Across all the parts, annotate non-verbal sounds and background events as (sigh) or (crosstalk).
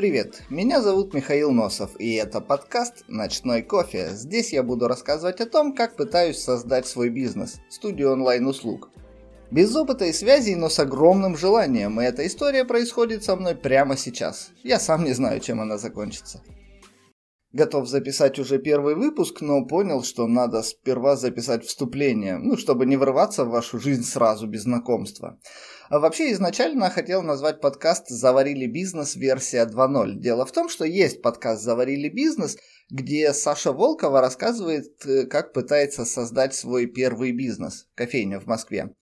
Привет, меня зовут Михаил Носов, и это подкаст «Ночной кофе». Здесь я буду рассказывать о том, как пытаюсь создать свой бизнес, студию онлайн-услуг. Без опыта и связей, но с огромным желанием, и эта история происходит со мной прямо сейчас. Я сам не знаю, чем она закончится. Готов записать уже первый выпуск, но понял, что надо сперва записать вступление, ну, чтобы не врываться в вашу жизнь сразу без знакомства. Вообще, изначально хотел назвать подкаст «Заварили бизнес. Версия 2.0». Дело в том, что есть подкаст «Заварили бизнес», где Саша Волкова рассказывает, э, как пытается создать свой первый бизнес – кофейня в Москве.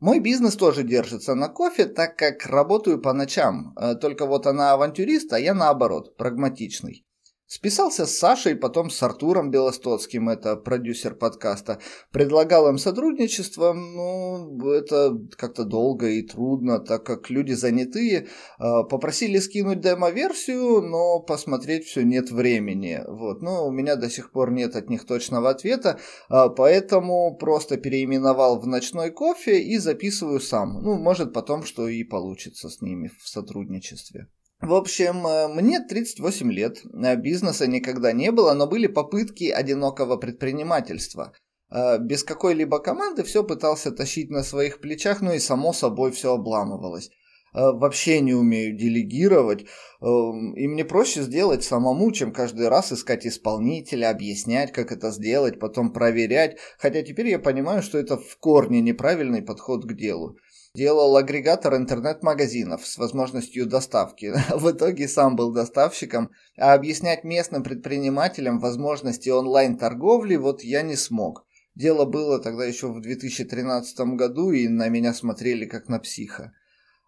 Мой бизнес тоже держится на кофе, так как работаю по ночам. Э, только вот она авантюрист, а я наоборот, прагматичный. Списался с Сашей, потом с Артуром Белостоцким, это продюсер подкаста. Предлагал им сотрудничество, ну, это как-то долго и трудно, так как люди занятые. А, попросили скинуть демо-версию, но посмотреть все нет времени. Вот. Но у меня до сих пор нет от них точного ответа, а, поэтому просто переименовал в ночной кофе и записываю сам. Ну, может потом что и получится с ними в сотрудничестве. В общем, э, мне 38 лет, э, бизнеса никогда не было, но были попытки одинокого предпринимательства. Э, без какой-либо команды все пытался тащить на своих плечах, ну и само собой все обламывалось. Вообще не умею делегировать, и мне проще сделать самому, чем каждый раз искать исполнителя, объяснять, как это сделать, потом проверять, хотя теперь я понимаю, что это в корне неправильный подход к делу делал агрегатор интернет-магазинов с возможностью доставки. (laughs) В итоге сам был доставщиком, а объяснять местным предпринимателям возможности онлайн-торговли вот я не смог. Дело было тогда еще в 2013 году, и на меня смотрели как на психа.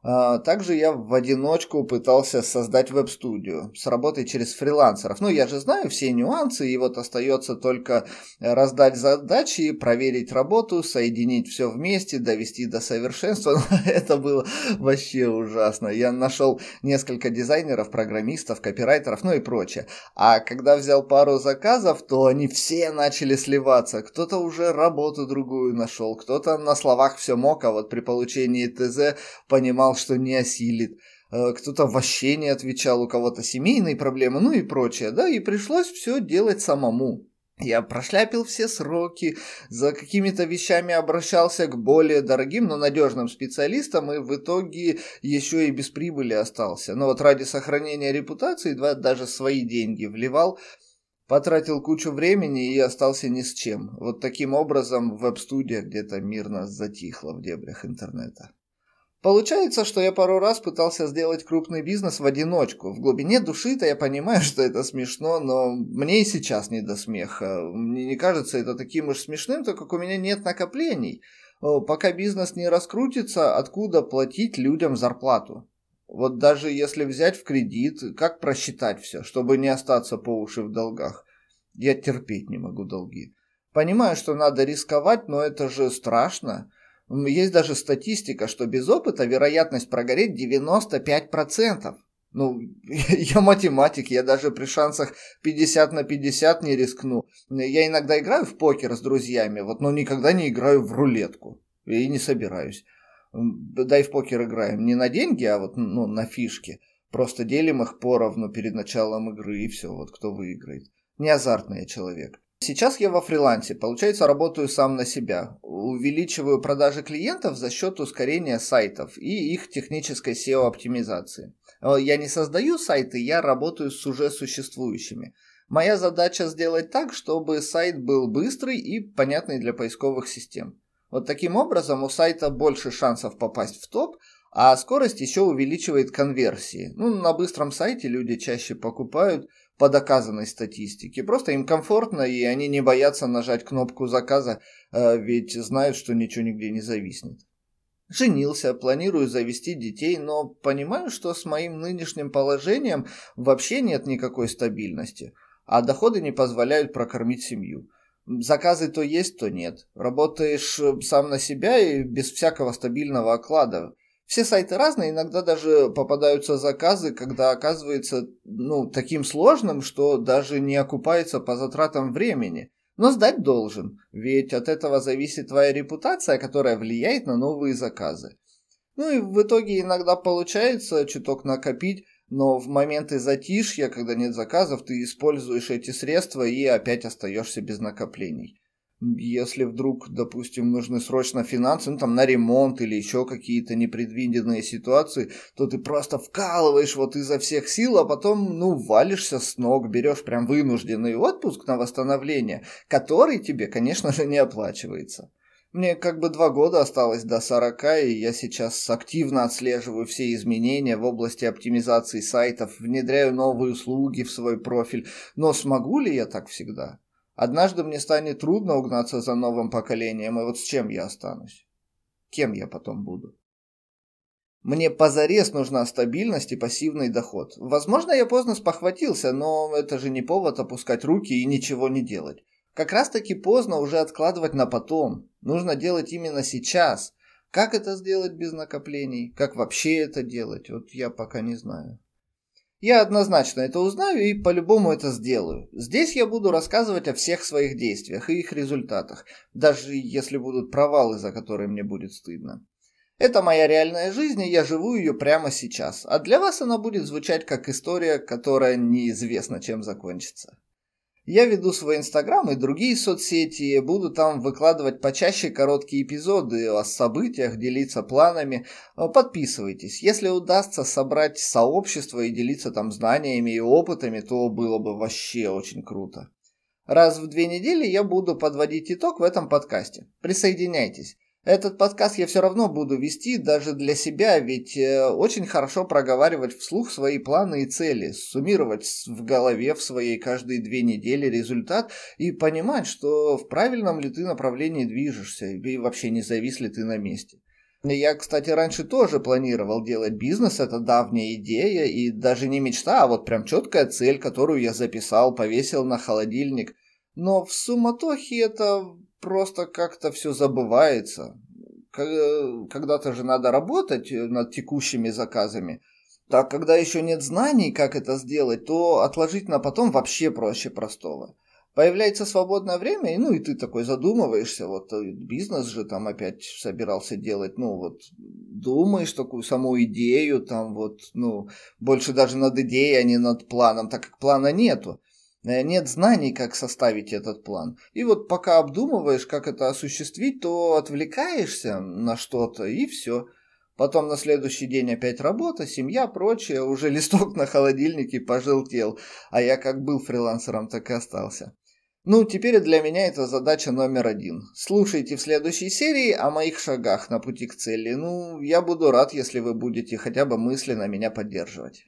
А, также я в одиночку пытался создать веб-студию с работой через фрилансеров. Ну, я же знаю все нюансы, и вот остается только раздать задачи, проверить работу, соединить все вместе, довести до совершенства. (laughs) Это было вообще ужасно. Я нашел несколько дизайнеров, программистов, копирайтеров, ну и прочее. А когда взял пару заказов, то они все начали сливаться. Кто-то уже работу другую нашел, кто-то на словах все мог, а вот при получении ТЗ понимал, что не осилит, э, кто-то вообще не отвечал, у кого-то семейные проблемы, ну и прочее, да, и пришлось все делать самому. Я прошляпил все сроки, за какими-то вещами обращался к более дорогим, но надежным специалистам и в итоге еще и без прибыли остался. Но вот ради сохранения репутации даже свои деньги вливал, потратил кучу времени и остался ни с чем. Вот таким образом веб-студия где-то мирно затихла в дебрях интернета. Получается, что я пару раз пытался сделать крупный бизнес в одиночку. В глубине души-то я понимаю, что это смешно, но мне и сейчас не до смеха. Мне не кажется это таким уж смешным, так как у меня нет накоплений. Пока бизнес не раскрутится, откуда платить людям зарплату? Вот даже если взять в кредит, как просчитать все, чтобы не остаться по уши в долгах? Я терпеть не могу долги. Понимаю, что надо рисковать, но это же страшно. Есть даже статистика, что без опыта вероятность прогореть 95%. Ну, (laughs) я математик, я даже при шансах 50 на 50 не рискну. Я иногда играю в покер с друзьями, вот, но никогда не играю в рулетку. И не собираюсь. Да и в покер играем не на деньги, а вот ну, на фишки. Просто делим их поровну перед началом игры, и все, вот кто выиграет. Не азартный я человек. Сейчас я во фрилансе, получается, работаю сам на себя. Увеличиваю продажи клиентов за счет ускорения сайтов и их технической SEO-оптимизации. Э, я не создаю сайты, я работаю с уже существующими. Моя задача сделать так, чтобы сайт был быстрый и понятный для поисковых систем. Вот таким образом у сайта больше шансов попасть в топ, а скорость еще увеличивает конверсии. Ну, на быстром сайте люди чаще покупают по доказанной статистике. Просто им комфортно, и они не боятся нажать кнопку заказа, э, ведь знают, что ничего нигде не зависнет. Женился, планирую завести детей, но понимаю, что с моим нынешним положением вообще нет никакой стабильности, а доходы не позволяют прокормить семью. Заказы то есть, то нет. Работаешь сам на себя и без всякого стабильного оклада. Все сайты разные, иногда даже попадаются заказы, когда оказывается ну, таким сложным, что даже не окупается по затратам времени. Но сдать должен, ведь от этого зависит твоя репутация, которая влияет на новые заказы. Ну и в итоге иногда получается чуток накопить, Но в моменты затишья, когда нет заказов, ты используешь эти средства и опять остаешься без накоплений. Если вдруг, допустим, нужны срочно финансы, ну там на ремонт или еще какие-то непредвиденные ситуации, то ты просто вкалываешь вот изо всех сил, а потом, ну, валишься с ног, берешь прям вынужденный отпуск на восстановление, который тебе, конечно же, не оплачивается. Мне как бы два года осталось до 40, и я сейчас активно отслеживаю все изменения в области оптимизации сайтов, внедряю новые услуги в свой профиль. Но смогу ли я так всегда? Однажды мне станет трудно угнаться за новым поколением, и вот с чем я останусь? Кем я потом буду? Мне позарез нужна стабильность и пассивный доход. Возможно, я поздно спохватился, но это же не повод опускать руки и ничего не делать. Как раз таки поздно уже откладывать на потом. Нужно делать именно сейчас. Как это сделать без накоплений? Как вообще это делать? Вот я пока не знаю. Я однозначно это узнаю и по-любому это сделаю. Здесь я буду рассказывать о всех своих действиях и их результатах, даже если будут провалы, за которые мне будет стыдно. Это моя реальная жизнь, и я живу ее прямо сейчас. А для вас она будет звучать как история, которая неизвестно чем закончится. Я веду свой инстаграм и другие соцсети, буду там выкладывать почаще короткие эпизоды о событиях, делиться планами. Подписывайтесь. Если удастся собрать сообщество и делиться там знаниями и опытами, то было бы вообще очень круто. Раз в две недели я буду подводить итог в этом подкасте. Присоединяйтесь. Этот подкаст я все равно буду вести даже для себя, ведь э, очень хорошо проговаривать вслух свои планы и цели, суммировать в голове в своей каждые две недели результат и понимать, что в правильном ли ты направлении движешься и вообще не завис ли ты на месте. Я, кстати, раньше тоже планировал делать бизнес, это давняя идея и даже не мечта, а вот прям четкая цель, которую я записал, повесил на холодильник. Но в суматохе это просто как-то все забывается. Когда-то же надо работать над текущими заказами. Так, когда еще нет знаний, как это сделать, то отложить на потом вообще проще простого. Появляется свободное время, и, ну и ты такой задумываешься, вот э, бизнес же там опять собирался делать, ну вот думаешь такую саму идею, там вот, ну, больше даже над идеей, а не над планом, так как плана нету. Э, нет знаний, как составить этот план. И вот пока обдумываешь, как это осуществить, то отвлекаешься на что-то и все. Потом на следующий день опять работа, семья, прочее, уже (laughs) листок на холодильнике пожелтел, а я как был фрилансером, так и остался. Ну, теперь для меня это задача номер один. Слушайте в следующей серии о моих шагах на пути к цели. Ну, я буду рад, если вы будете хотя бы мысленно меня поддерживать.